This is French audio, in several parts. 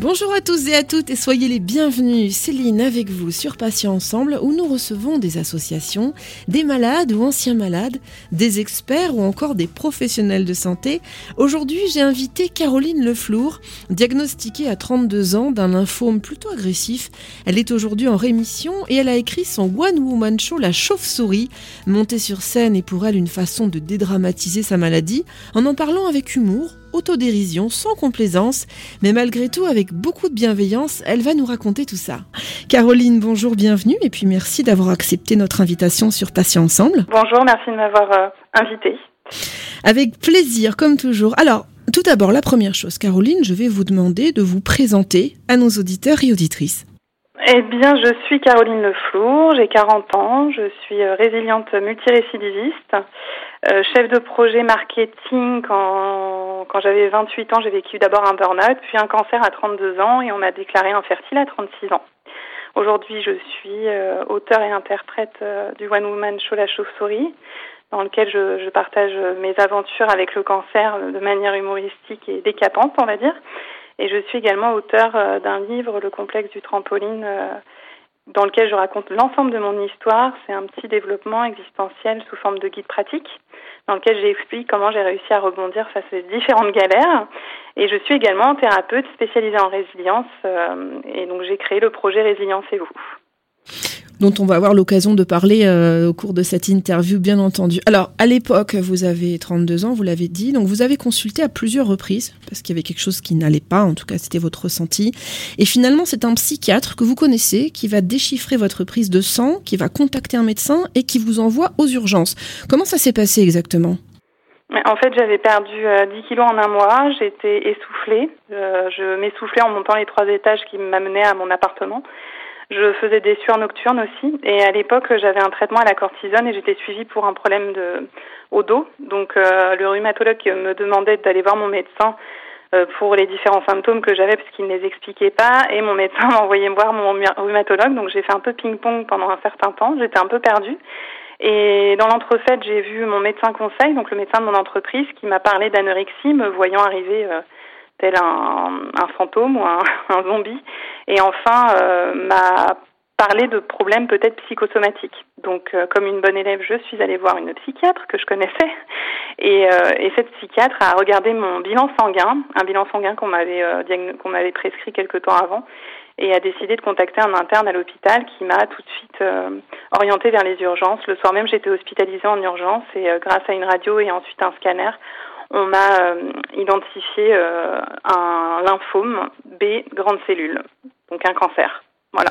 Bonjour à tous et à toutes et soyez les bienvenus. Céline avec vous sur Patients Ensemble où nous recevons des associations, des malades ou anciens malades, des experts ou encore des professionnels de santé. Aujourd'hui, j'ai invité Caroline Leflour, diagnostiquée à 32 ans d'un lymphome plutôt agressif. Elle est aujourd'hui en rémission et elle a écrit son One Woman Show La Chauve-souris, montée sur scène et pour elle une façon de dédramatiser sa maladie en en parlant avec humour autodérision, sans complaisance, mais malgré tout avec beaucoup de bienveillance, elle va nous raconter tout ça. Caroline, bonjour, bienvenue et puis merci d'avoir accepté notre invitation sur Patients Ensemble. Bonjour, merci de m'avoir euh, invité. Avec plaisir, comme toujours. Alors, tout d'abord, la première chose, Caroline, je vais vous demander de vous présenter à nos auditeurs et auditrices. Eh bien, je suis Caroline Leflour, j'ai 40 ans, je suis euh, résiliente multirécidiviste, euh, chef de projet marketing quand, quand j'avais 28 ans, j'ai vécu d'abord un burn-out, puis un cancer à 32 ans et on m'a déclaré infertile à 36 ans. Aujourd'hui, je suis euh, auteur et interprète euh, du One Woman Show La Chauve-souris, dans lequel je, je, partage mes aventures avec le cancer de manière humoristique et décapante, on va dire. Et je suis également auteur d'un livre, Le complexe du trampoline, dans lequel je raconte l'ensemble de mon histoire. C'est un petit développement existentiel sous forme de guide pratique, dans lequel j'explique comment j'ai réussi à rebondir face à différentes galères. Et je suis également thérapeute spécialisée en résilience, euh, et donc j'ai créé le projet Résilience et vous dont on va avoir l'occasion de parler euh, au cours de cette interview, bien entendu. Alors, à l'époque, vous avez 32 ans, vous l'avez dit, donc vous avez consulté à plusieurs reprises, parce qu'il y avait quelque chose qui n'allait pas, en tout cas c'était votre ressenti. Et finalement, c'est un psychiatre que vous connaissez qui va déchiffrer votre prise de sang, qui va contacter un médecin et qui vous envoie aux urgences. Comment ça s'est passé exactement? En fait, j'avais perdu 10 euh, kilos en un mois. J'étais essoufflée. Euh, je m'essoufflais en montant les trois étages qui m'amenaient à mon appartement. Je faisais des sueurs nocturnes aussi. Et à l'époque, j'avais un traitement à la cortisone et j'étais suivie pour un problème de au dos. Donc euh, le rhumatologue me demandait d'aller voir mon médecin euh, pour les différents symptômes que j'avais parce qu'il ne les expliquait pas. Et mon médecin m'a envoyé voir mon rhumatologue. Donc j'ai fait un peu ping-pong pendant un certain temps. J'étais un peu perdue. Et dans l'entrefaite, j'ai vu mon médecin conseil, donc le médecin de mon entreprise, qui m'a parlé d'anorexie, me voyant arriver euh, tel un, fantôme ou un, zombie. Et enfin, euh, m'a parlé de problèmes peut-être psychosomatiques. Donc, euh, comme une bonne élève, je suis allée voir une psychiatre que je connaissais. Et, euh, et cette psychiatre a regardé mon bilan sanguin, un bilan sanguin qu'on m'avait qu'on m'avait prescrit quelque temps avant, et a décidé de contacter un interne à l'hôpital qui m'a tout de suite orientée vers les urgences. Le soir même, j'étais hospitalisée en urgence et grâce à une radio et ensuite un scanner, on m'a euh, identifié euh, un lymphome B grande cellule, donc un cancer. Voilà.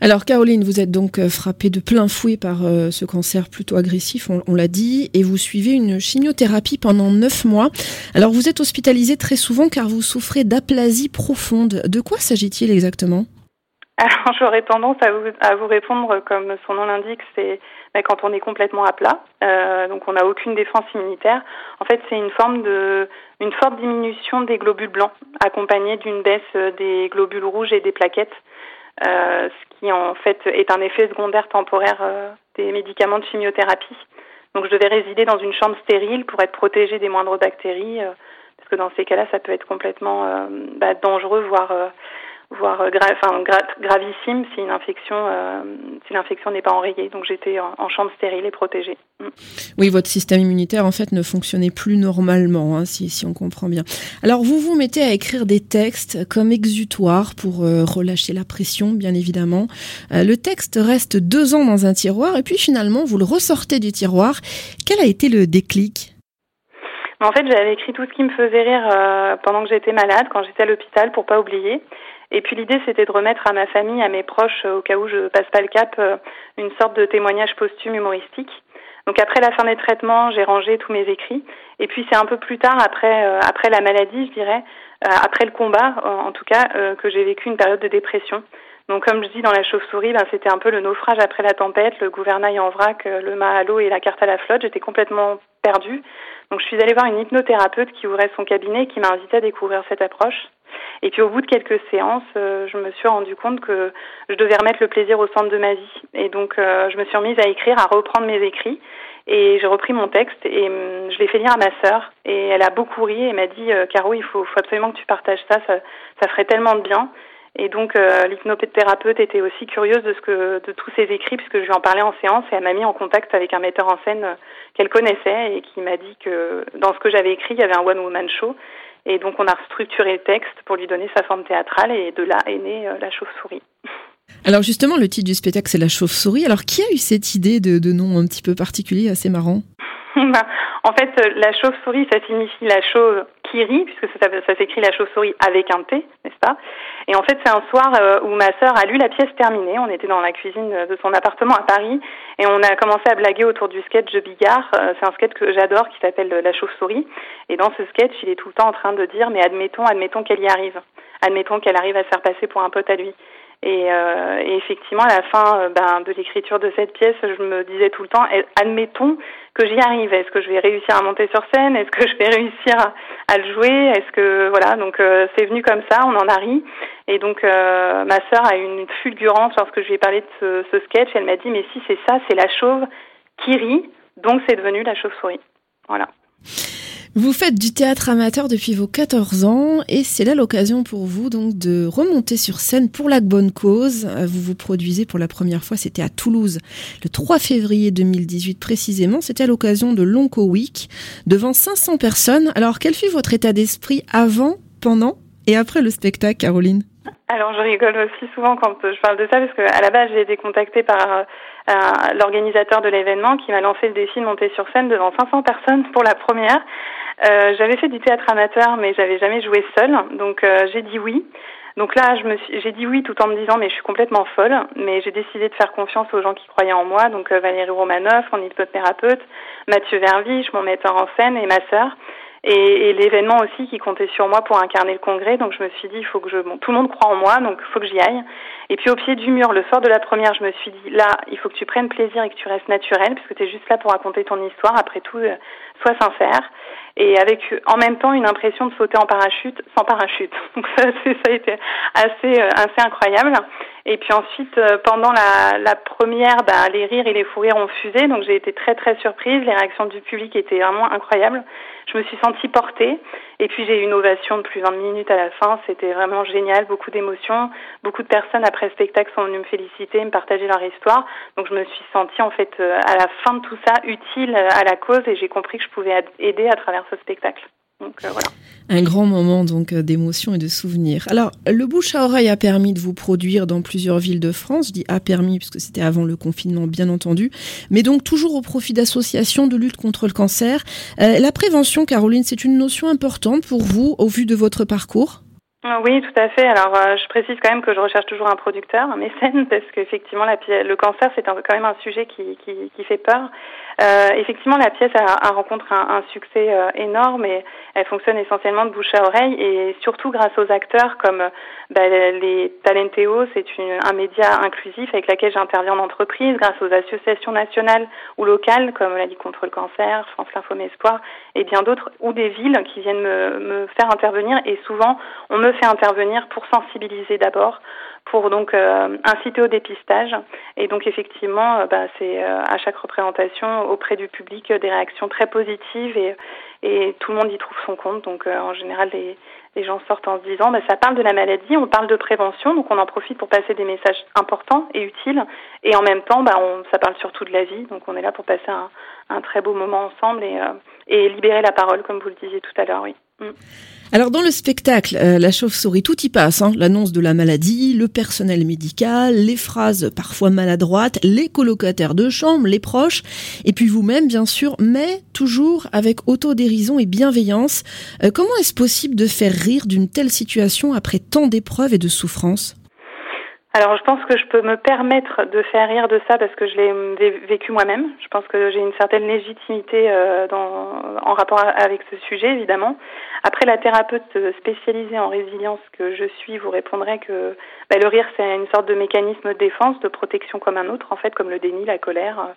Alors Caroline, vous êtes donc euh, frappée de plein fouet par ce cancer plutôt agressif, on, on l'a dit, et vous suivez une chimiothérapie pendant neuf mois. Alors vous êtes hospitalisée très souvent car vous souffrez d'aplasie profonde. De quoi s'agit-il exactement? Alors j'aurais tendance à vous, à vous répondre comme son nom l'indique, c'est quand on est complètement à plat, euh, donc on n'a aucune défense immunitaire. En fait, c'est une forme de, une forte diminution des globules blancs, accompagnée d'une baisse des globules rouges et des plaquettes, euh, ce qui en fait est un effet secondaire temporaire euh, des médicaments de chimiothérapie. Donc je devais résider dans une chambre stérile pour être protégée des moindres bactéries, euh, parce que dans ces cas-là, ça peut être complètement euh, bah, dangereux, voire voire euh, gra enfin, gra gravissime si une infection euh, si l'infection n'est pas enrayée. Donc j'étais en, en, chambre stérile et protégée. Mm. Oui, votre système immunitaire en fait ne fonctionnait plus normalement, hein, si, si on comprend bien. Alors vous vous mettez à écrire des textes comme exutoire pour euh, relâcher la pression, bien évidemment. Euh, le texte reste deux ans dans un tiroir et puis finalement vous le ressortez du tiroir. Quel a été le déclic? En fait, j'avais écrit tout ce qui me faisait rire pendant que j'étais malade, quand j'étais à l'hôpital, pour pas oublier. Et puis l'idée, c'était de remettre à ma famille, à mes proches, au cas où je passe pas le cap, euh, une sorte de témoignage posthume humoristique. Donc après la fin des traitements, j'ai rangé tous mes écrits. Et puis c'est un peu plus tard, après euh, après la maladie, je dirais, euh, après le combat, en tout cas, que j'ai vécu une période de dépression. Donc comme je dis dans la chauve-souris, ben, c'était un peu le naufrage après la tempête, le gouvernail en vrac, le mât à l'eau et la carte à la flotte. J'étais complètement perdue. Donc je suis allée voir une hypnothérapeute qui ouvrait son cabinet et qui m'a invité à découvrir cette approche. Et puis au bout de quelques séances, euh, je me suis rendu compte que je devais remettre le plaisir au centre de ma vie. Et donc euh, je me suis remise à écrire, à reprendre mes écrits. Et j'ai repris mon texte et hum, je l'ai fait lire à ma sœur. Et elle a beaucoup ri et m'a dit Caro, il faut, absolument que tu partages ça, ça, ferait tellement de bien. Et donc euh, l'hypnothérapeute était aussi curieuse de de tous ses écrits puisque je lui en parlais en séance et elle m'a mis en contact avec un metteur en scène qu'elle connaissait et qui m'a dit que dans ce que j'avais écrit, il y avait un one woman show et donc on a restructuré le texte pour lui donner sa forme théâtrale et de là est née euh, la chauve-souris. Alors justement, le titre du spectacle c'est la chauve-souris. Alors qui a eu cette idée de, de nom un petit peu particulier, assez marrant? En fait, la chauve-souris, ça signifie la chauve qui rit, puisque ça, ça s'écrit la chauve-souris avec un T, n'est-ce pas? Et en fait, c'est un soir euh, où ma sœur a lu la pièce terminée. On était dans la cuisine de son appartement à Paris et on a commencé à blaguer autour du sketch de Bigard. Euh, c'est un sketch que j'adore qui s'appelle La chauve-souris. Et dans ce sketch, il est tout le temps en train de dire, mais admettons, admettons qu'elle y arrive. Admettons qu'elle arrive à se faire passer pour un pote à lui. Et, euh, et, effectivement, à la fin euh, ben, de l'écriture de cette pièce, je me disais tout le temps, admettons que j'y arrive. Est-ce que je vais réussir à monter sur scène? Est-ce que je vais réussir à, le jouer? Est-ce que voilà Donc euh, c'est venu comme ça, on en a ri. Et donc ma sœur a eu une fulgurance lorsque je lui ai parlé de ce, ce sketch. Elle m'a dit, mais si c'est ça, c'est la chauve qui rit, donc c'est devenu la chauve-souris. Voilà. Vous faites du théâtre amateur depuis vos 14 ans et c'est là l'occasion pour vous donc de remonter sur scène pour la bonne cause. Vous vous produisez pour la première fois, c'était à Toulouse le 3 février 2018 précisément. C'était à l'occasion de l'Onco Week devant 500 personnes. Alors quel fut votre état d'esprit avant, pendant et après le spectacle, Caroline? Alors je rigole aussi souvent quand je parle de ça parce qu'à la base j'ai été contactée par euh, l'organisateur de l'événement qui m'a lancé le défi de monter sur scène devant 500 personnes pour la première. Euh, j'avais fait du théâtre amateur, mais j'avais jamais joué seule, donc euh, j'ai dit oui. Donc là, je me j'ai dit oui tout en me disant mais je suis complètement folle, mais j'ai décidé de faire confiance aux gens qui croyaient en moi, donc euh, Valérie Romanoff, mon hypnothérapeute, Mathieu Verviche, mon metteur en scène et ma sœur. Et, et l'événement aussi qui comptait sur moi pour incarner le congrès. Donc je me suis dit, il faut que je, bon, tout le monde croit en moi, donc il faut que j'y aille. Et puis au pied du mur, le soir de la première, je me suis dit, là, il faut que tu prennes plaisir et que tu restes naturel, puisque tu es juste là pour raconter ton histoire. Après tout, sois sincère et avec en même temps une impression de sauter en parachute sans parachute. Donc ça, ça a été assez euh, assez incroyable. Et puis ensuite, euh, pendant la, la première, bah, les rires et les fous rires ont fusé, donc j'ai été très très surprise. Les réactions du public étaient vraiment incroyables. Je me suis sentie portée. Et puis j'ai eu une ovation de plus de 20 minutes à la fin. C'était vraiment génial, beaucoup d'émotions. Beaucoup de personnes après le spectacle sont venues me féliciter, me partager leur histoire. Donc je me suis sentie en fait euh, à la fin de tout ça utile à la cause et j'ai compris que je pouvais aider à travers ce spectacle. Donc euh, voilà. Un grand moment donc euh, d'émotion et de souvenirs. Alors, le bouche à oreille a permis de vous produire dans plusieurs villes de France. Je dis a permis puisque c'était avant le confinement, bien entendu, mais donc toujours au profit d'associations de lutte contre le cancer. Euh, la prévention, Caroline, c'est une notion importante pour vous au vu de votre parcours? Oui, tout à fait. Alors, je précise quand même que je recherche toujours un producteur, un mécène, parce qu'effectivement, le cancer, c'est quand même un sujet qui, qui, fait peur. Euh, effectivement, la pièce a, a rencontre un, succès euh, énorme et elle fonctionne essentiellement de bouche à oreille et surtout grâce aux acteurs comme bah, les Talentéo, c'est un média inclusif avec lequel j'interviens en entreprise, grâce aux associations nationales ou locales comme la Ligue contre le cancer, France L'Info Espoir et bien d'autres, ou des villes qui viennent me, me faire intervenir et souvent on me fait intervenir pour sensibiliser d'abord pour donc euh, inciter au dépistage. Et donc effectivement, euh, bah, c'est euh, à chaque représentation auprès du public des réactions très positives et, tout le monde y trouve son compte. Donc en général, les, gens sortent en se disant, bah, ça parle de la maladie, on parle de prévention, donc on en profite pour passer des messages importants et utiles. Et en même temps, bah, on, ça parle surtout de la vie, donc on est là pour passer un, un très beau moment ensemble et, et libérer la parole, comme vous le disiez tout à l'heure, oui. Mm. Alors dans le spectacle, euh, la chauve-souris, tout y passe. Hein. L'annonce de la maladie, le personnel médical, les phrases parfois maladroites, les colocataires de chambre, les proches, et puis vous-même bien sûr, mais toujours avec autodérision et bienveillance. Euh, comment est-ce possible de faire rire d'une telle situation après tant d'épreuves et de souffrances? Alors, je pense que je peux me permettre de faire rire de ça parce que je l'ai vécu moi-même. Je pense que j'ai une certaine légitimité euh, dans, en rapport avec ce sujet, évidemment. Après, la thérapeute spécialisée en résilience que je suis vous répondrait que bah, le rire, c'est une sorte de mécanisme de défense, de protection comme un autre, en fait, comme le déni, la colère.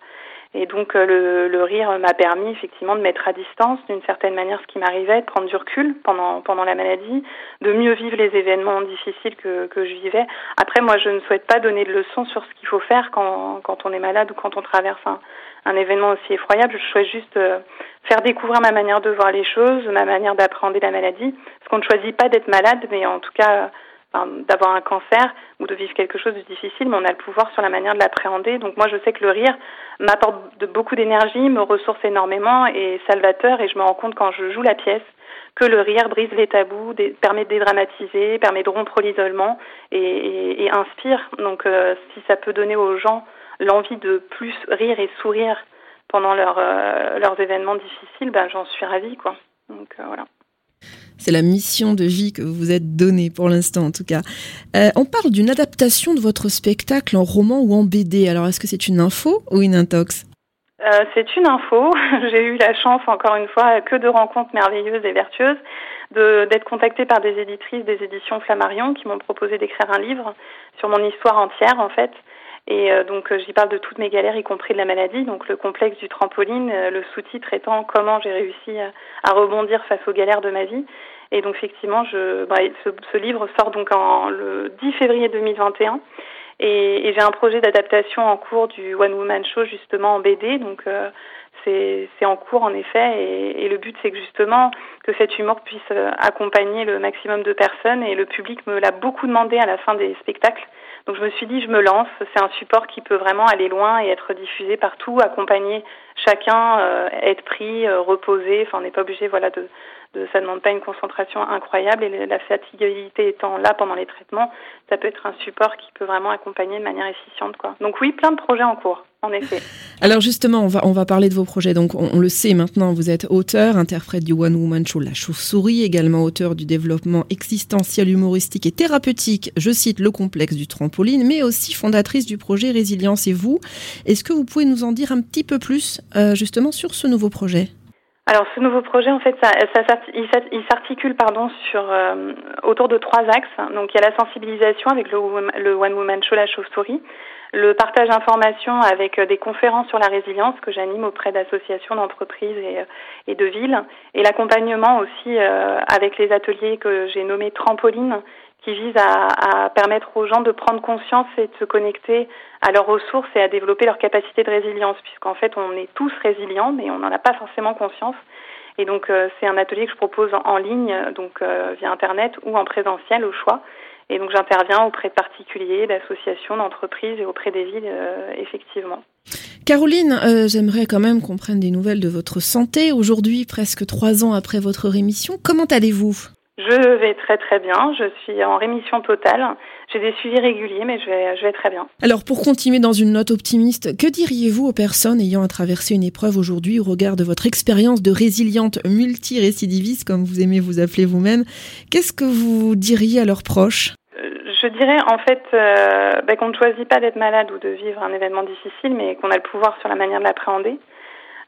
Et donc le, le, rire m'a permis effectivement de mettre à distance d'une certaine manière ce qui m'arrivait, de prendre du recul pendant pendant la maladie, de mieux vivre les événements difficiles que, que je vivais. Après moi je ne souhaite pas donner de leçons sur ce qu'il faut faire quand, quand on est malade ou quand on traverse un, un événement aussi effroyable. Je souhaite juste euh, faire découvrir ma manière de voir les choses, ma manière d'appréhender la maladie. Parce qu'on ne choisit pas d'être malade, mais en tout cas d'avoir un cancer ou de vivre quelque chose de difficile, mais on a le pouvoir sur la manière de l'appréhender. Donc moi, je sais que le rire m'apporte de beaucoup d'énergie, me ressource énormément et salvateur. Et je me rends compte quand je joue la pièce que le rire brise les tabous, permet de dédramatiser, permet de rompre l'isolement et, inspire. Donc euh, si ça peut donner aux gens l'envie de plus rire et sourire pendant leur, euh, leurs événements difficiles, ben, j'en suis ravie. Quoi. Donc euh, voilà. C'est la mission de vie que vous vous êtes donnée pour l'instant en tout cas. Euh, on parle d'une adaptation de votre spectacle en roman ou en BD. Alors est-ce que c'est une info ou une intox? Euh, C'est une info. J'ai eu la chance encore une fois que de rencontres merveilleuses et vertueuses d'être contactée par des éditrices des éditions Flammarion qui m'ont proposé d'écrire un livre sur mon histoire entière en fait. Et euh, donc j'y parle de toutes mes galères, y compris de la maladie, donc le complexe du trampoline, le sous-titre étant comment j'ai réussi à rebondir face aux galères de ma vie. Et donc effectivement, je, bah, ce, ce, livre sort donc en, le 10 février 2021. Et, et j'ai un projet d'adaptation en cours du One Woman Show justement en BD. Donc euh, c'est en cours en effet. Et, le but c'est justement que cet humour puisse euh, accompagner le maximum de personnes. Et le public me l'a beaucoup demandé à la fin des spectacles. Donc je me suis dit, je me lance. C'est un support qui peut vraiment aller loin et être diffusé partout, accompagner chacun, euh, être pris, euh, reposer. Enfin, on n'est pas obligé, voilà, de, de, ça demande pas une concentration incroyable et la fatigabilité étant là pendant les traitements, ça peut être un support qui peut vraiment accompagner de manière efficiente. Donc oui, plein de projets en cours, en effet. Alors justement, on va parler de vos projets. Donc on, on le sait maintenant, vous êtes auteur, interprète du One Woman Show La Chauve-souris, également auteur du développement existentiel, humoristique et thérapeutique. Je cite le complexe du trampoline, mais aussi fondatrice du projet Résilience. Et vous, est-ce que vous pouvez nous en dire un petit peu plus euh, justement sur ce nouveau projet? Alors ce nouveau projet, en fait, il s'articule pardon sur euh, autour de trois axes. Donc il y a la sensibilisation avec le, One Woman Show La Chauve-souris, le partage d'informations avec euh, des conférences sur la résilience que j'anime auprès d'associations, d'entreprises et, et, de villes, et l'accompagnement aussi euh, avec les ateliers que j'ai nommés trampoline qui vise à, permettre aux gens de prendre conscience et de se connecter à leurs ressources et à développer leur capacité de résilience, puisqu'en fait on est tous résilients, mais on n'en a pas forcément conscience. Et donc euh, c'est un atelier que je propose en ligne, donc euh, via internet ou en présentiel au choix. Et donc j'interviens auprès de particuliers, d'associations, d'entreprises et auprès des villes, euh, effectivement. Caroline, j'aimerais quand même qu'on prenne des nouvelles de votre santé. Aujourd'hui, presque trois ans après votre rémission, comment allez-vous? Je vais très très bien, je suis en rémission totale. J'ai des suivis réguliers, mais je vais, je vais très bien. Alors pour continuer dans une note optimiste, que diriez-vous aux personnes ayant à traverser une épreuve aujourd'hui au regard de votre expérience de résiliente multirécidiviste, comme vous aimez vous appeler vous-même? Qu'est-ce que vous diriez à leurs proches? Euh, je dirais en fait euh, bah, qu'on ne choisit pas d'être malade ou de vivre un événement difficile, mais qu'on a le pouvoir sur la manière de l'appréhender.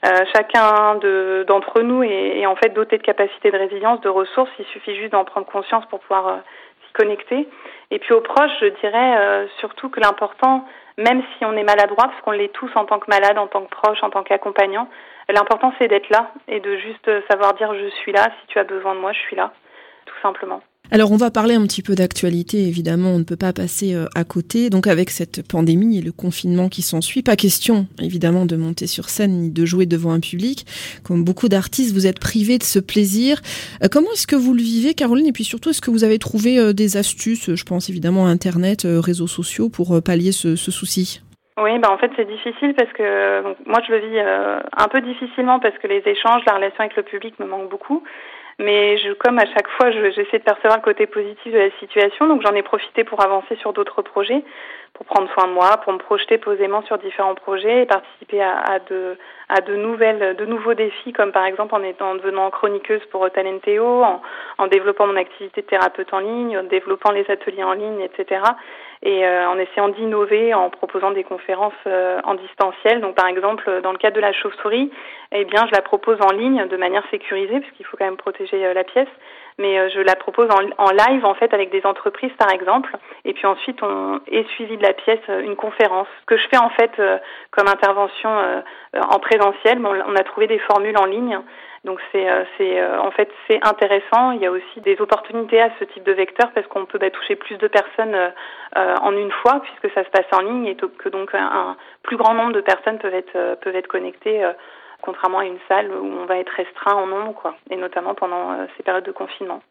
Euh, chacun de, d'entre nous est, est, en fait doté de capacités de résilience, de ressources. Il suffit juste d'en prendre conscience pour pouvoir euh, s'y connecter. Et puis aux proches, je dirais euh, surtout que l'important, même si on est maladroit, parce qu'on l'est tous en tant que malade, en tant que proche, en tant qu'accompagnant, l'important c'est d'être là et de juste savoir dire je suis là, si tu as besoin de moi, je suis là, tout simplement. Alors on va parler un petit peu d'actualité, évidemment, on ne peut pas passer euh, à côté. Donc avec cette pandémie et le confinement qui s'ensuit, pas question évidemment de monter sur scène ni de jouer devant un public. Comme beaucoup d'artistes, vous êtes privés de ce plaisir. Euh, comment est-ce que vous le vivez, Caroline? Et puis surtout, est-ce que vous avez trouvé euh, des astuces, je pense évidemment à Internet, réseaux sociaux, pour pallier ce, souci? Oui, bah en fait c'est difficile parce que moi je le vis un peu difficilement parce que les échanges, la relation avec le public me manquent beaucoup. Mais je, comme à chaque fois, j'essaie de percevoir le côté positif de la situation, donc j'en ai profité pour avancer sur d'autres projets, pour prendre soin de moi, pour me projeter posément sur différents projets et participer à, à de à de nouvelles, de nouveaux défis, comme par exemple en étant en devenant chroniqueuse pour Talentéo, en, en développant mon activité de thérapeute en ligne, en développant les ateliers en ligne, etc. Et euh, en essayant d'innover, en proposant des conférences euh, en distanciel. Donc par exemple, dans le cadre de la chauve-souris, eh bien, je la propose en ligne de manière sécurisée, puisqu'il faut quand même protéger euh, la pièce mais je la propose en, en, live en fait avec des entreprises par exemple. Et puis ensuite, on est suivi de la pièce une conférence que je fais en fait comme intervention en présentiel. Bon, on a trouvé des formules en ligne donc c'est euh, c'est euh, en fait c'est intéressant. Il y a aussi des opportunités à ce type de vecteur parce qu'on peut bah, toucher plus de personnes euh, en une fois puisque ça se passe en ligne et que donc un, plus grand nombre de personnes peuvent être peuvent être connectées contrairement à une salle où on va être restreint en nombre quoi et notamment pendant ces périodes de confinement.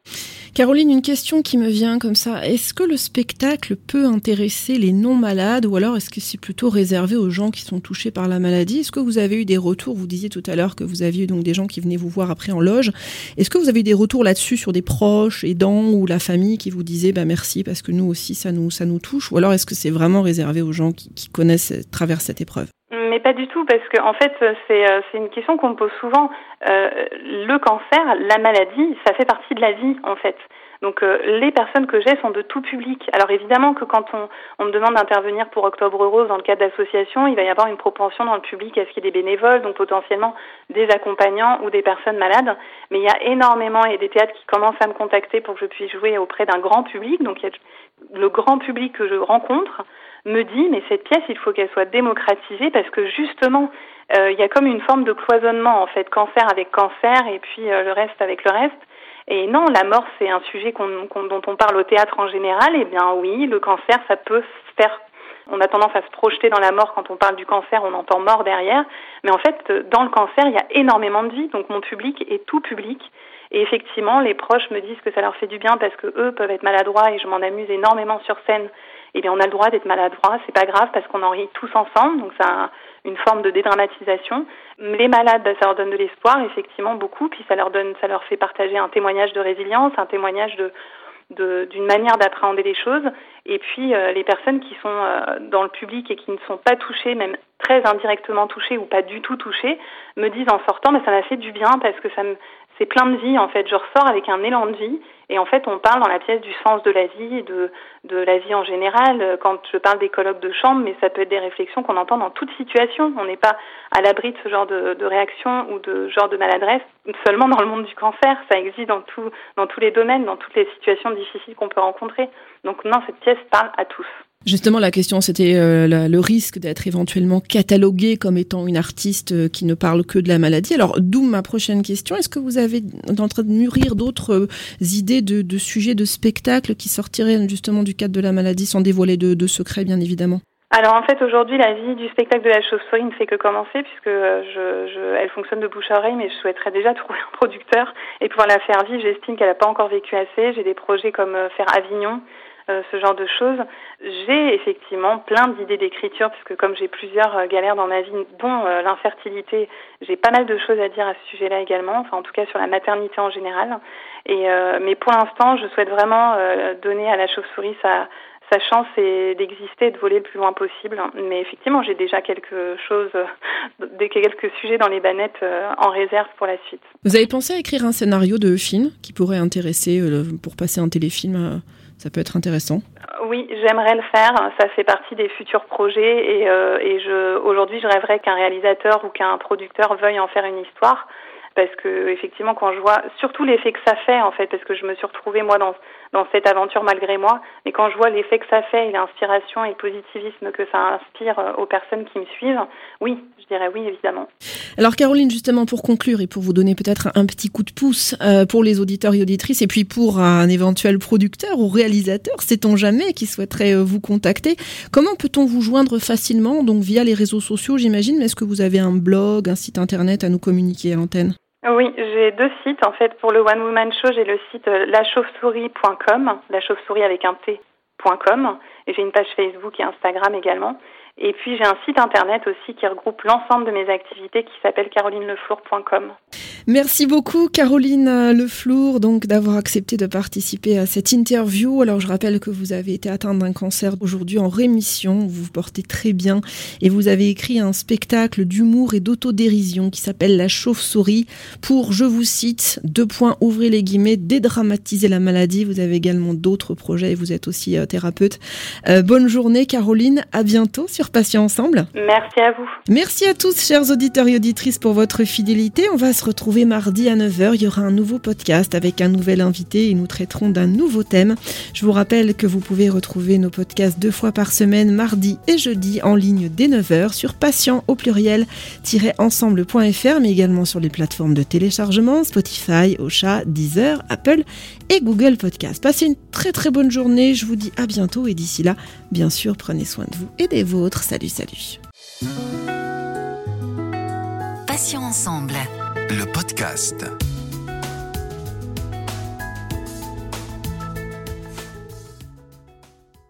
Caroline, une question qui me vient comme ça. Est-ce que le spectacle peut intéresser les non-malades ou alors est-ce que c'est plutôt réservé aux gens qui sont touchés par la maladie? Est-ce que vous avez eu des retours? Vous disiez tout à l'heure que vous aviez donc des gens qui venaient vous voir après en loge. Est-ce que vous avez eu des retours là-dessus sur des proches, aidants ou la famille qui vous disaient bah, merci parce que nous aussi ça nous, ça nous touche? Ou alors est-ce que c'est vraiment réservé aux gens qui, qui connaissent, traversent cette épreuve? Mais pas du tout, parce que en fait, c'est euh, une question qu'on me pose souvent. Euh, le cancer, la maladie, ça fait partie de la vie, en fait. Donc euh, les personnes que j'ai sont de tout public. Alors évidemment que quand on, on me demande d'intervenir pour Octobre Rose dans le cadre d'associations, il va y avoir une propension dans le public à ce qu'il y ait des bénévoles, donc potentiellement des accompagnants ou des personnes malades. Mais il y a énormément et des théâtres qui commencent à me contacter pour que je puisse jouer auprès d'un grand public. Donc il y a le grand public que je rencontre me dit mais cette pièce il faut qu'elle soit démocratisée parce que justement euh, il y a comme une forme de cloisonnement en fait cancer avec cancer et puis euh, le reste avec le reste et non la mort c'est un sujet dont on parle au théâtre en général eh bien oui le cancer ça peut se faire on a tendance à se projeter dans la mort quand on parle du cancer, on entend mort derrière. Mais en fait, dans le cancer, il y a énormément de vie. Donc mon public est tout public. Et effectivement, les proches me disent que ça leur fait du bien parce que eux peuvent être maladroits et je m'en amuse énormément sur scène eh bien on a le droit d'être maladroit, c'est pas grave parce qu'on en rit tous ensemble, donc ça une forme de dédramatisation. Les malades, bah, ça leur donne de l'espoir, effectivement beaucoup, puis ça leur donne, ça leur fait partager un témoignage de résilience, un témoignage de d'une manière d'appréhender les choses. Et puis euh, les personnes qui sont euh, dans le public et qui ne sont pas touchées, même très indirectement touchées ou pas du tout touchées, me disent en sortant, mais ça m'a fait du bien parce que ça me, c'est plein de vie en fait. Je ressors avec un élan de vie et en fait on parle dans la pièce du sens de la vie, de de la vie en général. Quand je parle des colloques de chambre, mais ça peut être des réflexions qu'on entend dans toute situation. On n'est pas à l'abri de ce genre de, de réaction ou de genre de maladresse seulement dans le monde du cancer. Ça existe dans tout dans tous les domaines, dans toutes les situations difficiles qu'on peut rencontrer. Donc non, cette pièce parle à tous. Justement, la question, c'était euh, le risque d'être éventuellement catalogué comme étant une artiste euh, qui ne parle que de la maladie. Alors, d'où ma prochaine question. Est-ce que vous avez en train de mûrir d'autres euh, idées de, sujets de spectacles qui sortiraient justement du cadre de la maladie sans dévoiler de, secrets, bien évidemment? Alors en fait aujourd'hui la vie du spectacle de la chauve-souris ne fait que commencer puisque elle fonctionne de bouche à oreille mais je souhaiterais déjà trouver un producteur et pouvoir la faire vivre. J'estime qu'elle n'a pas encore vécu assez. J'ai des projets comme faire Avignon euh, ce genre de choses. J'ai effectivement plein d'idées d'écriture, puisque comme j'ai plusieurs euh, galères dans ma vie, dont euh, l'infertilité, j'ai pas mal de choses à dire à ce sujet-là également, enfin en tout cas sur la maternité en général. Mais pour l'instant, je souhaite vraiment donner à la chauve-souris sa, sa chance est d'exister et de voler le plus loin possible. Mais effectivement, j'ai déjà quelque chose, quelques sujets dans les bannettes en réserve pour la suite. Vous avez pensé à écrire un scénario de film qui pourrait intéresser pour passer un téléfilm ça peut être intéressant. Oui, j'aimerais le faire. Ça fait partie des futurs projets et, euh, aujourd'hui, je rêverais qu'un réalisateur ou qu'un producteur veuille en faire une histoire parce que effectivement quand je vois surtout l'effet que ça fait en fait parce que je me suis retrouvée moi dans dans cette aventure malgré moi mais quand je vois l'effet que ça fait et l'inspiration et le positivisme que ça inspire euh, aux personnes qui me suivent oui je dirais oui évidemment. Alors Caroline justement pour conclure et pour vous donner peut-être un petit coup de pouce euh, pour les auditeurs et auditrices et puis pour un éventuel producteur ou réalisateur sait-on jamais qui souhaiterait euh, vous contacter comment peut-on vous joindre facilement donc via les réseaux sociaux j'imagine mais est-ce que vous avez un blog un site internet à nous communiquer à l'antenne? Oui, j'ai deux sites. En fait, pour le One Woman Show, j'ai le site euh, lachauve-souris.com, la chauve-souris avec un T.com, et j'ai une page Facebook et Instagram également. Et puis j'ai un site internet aussi qui regroupe l'ensemble de mes activités qui s'appelle carolineleflour.com. Merci beaucoup Caroline Leflour donc d'avoir accepté de participer à cette interview. Alors je rappelle que vous avez été atteinte d'un cancer aujourd'hui en rémission, vous vous portez très bien et vous avez écrit un spectacle d'humour et d'autodérision qui s'appelle La chauve-souris pour, je vous cite, deux points, ouvrez les guillemets, dédramatiser la maladie. Vous avez également d'autres projets et vous êtes aussi euh, thérapeute. Euh, bonne journée Caroline, à bientôt sur sur Patient Ensemble. Merci à vous. Merci à tous, chers auditeurs et auditrices, pour votre fidélité. On va se retrouver mardi à 9h. Il y aura un nouveau podcast avec un nouvel invité et nous traiterons d'un nouveau thème. Je vous rappelle que vous pouvez retrouver nos podcasts deux fois par semaine, mardi et jeudi, en ligne dès 9h sur patient au pluriel-ensemble.fr, mais également sur les plateformes de téléchargement Spotify, Ocha, Deezer, Apple et Google Podcast. Passez une très très bonne journée. Je vous dis à bientôt et d'ici là, bien sûr, prenez soin de vous et des vôtres. Salut, salut. Passions ensemble. Le podcast.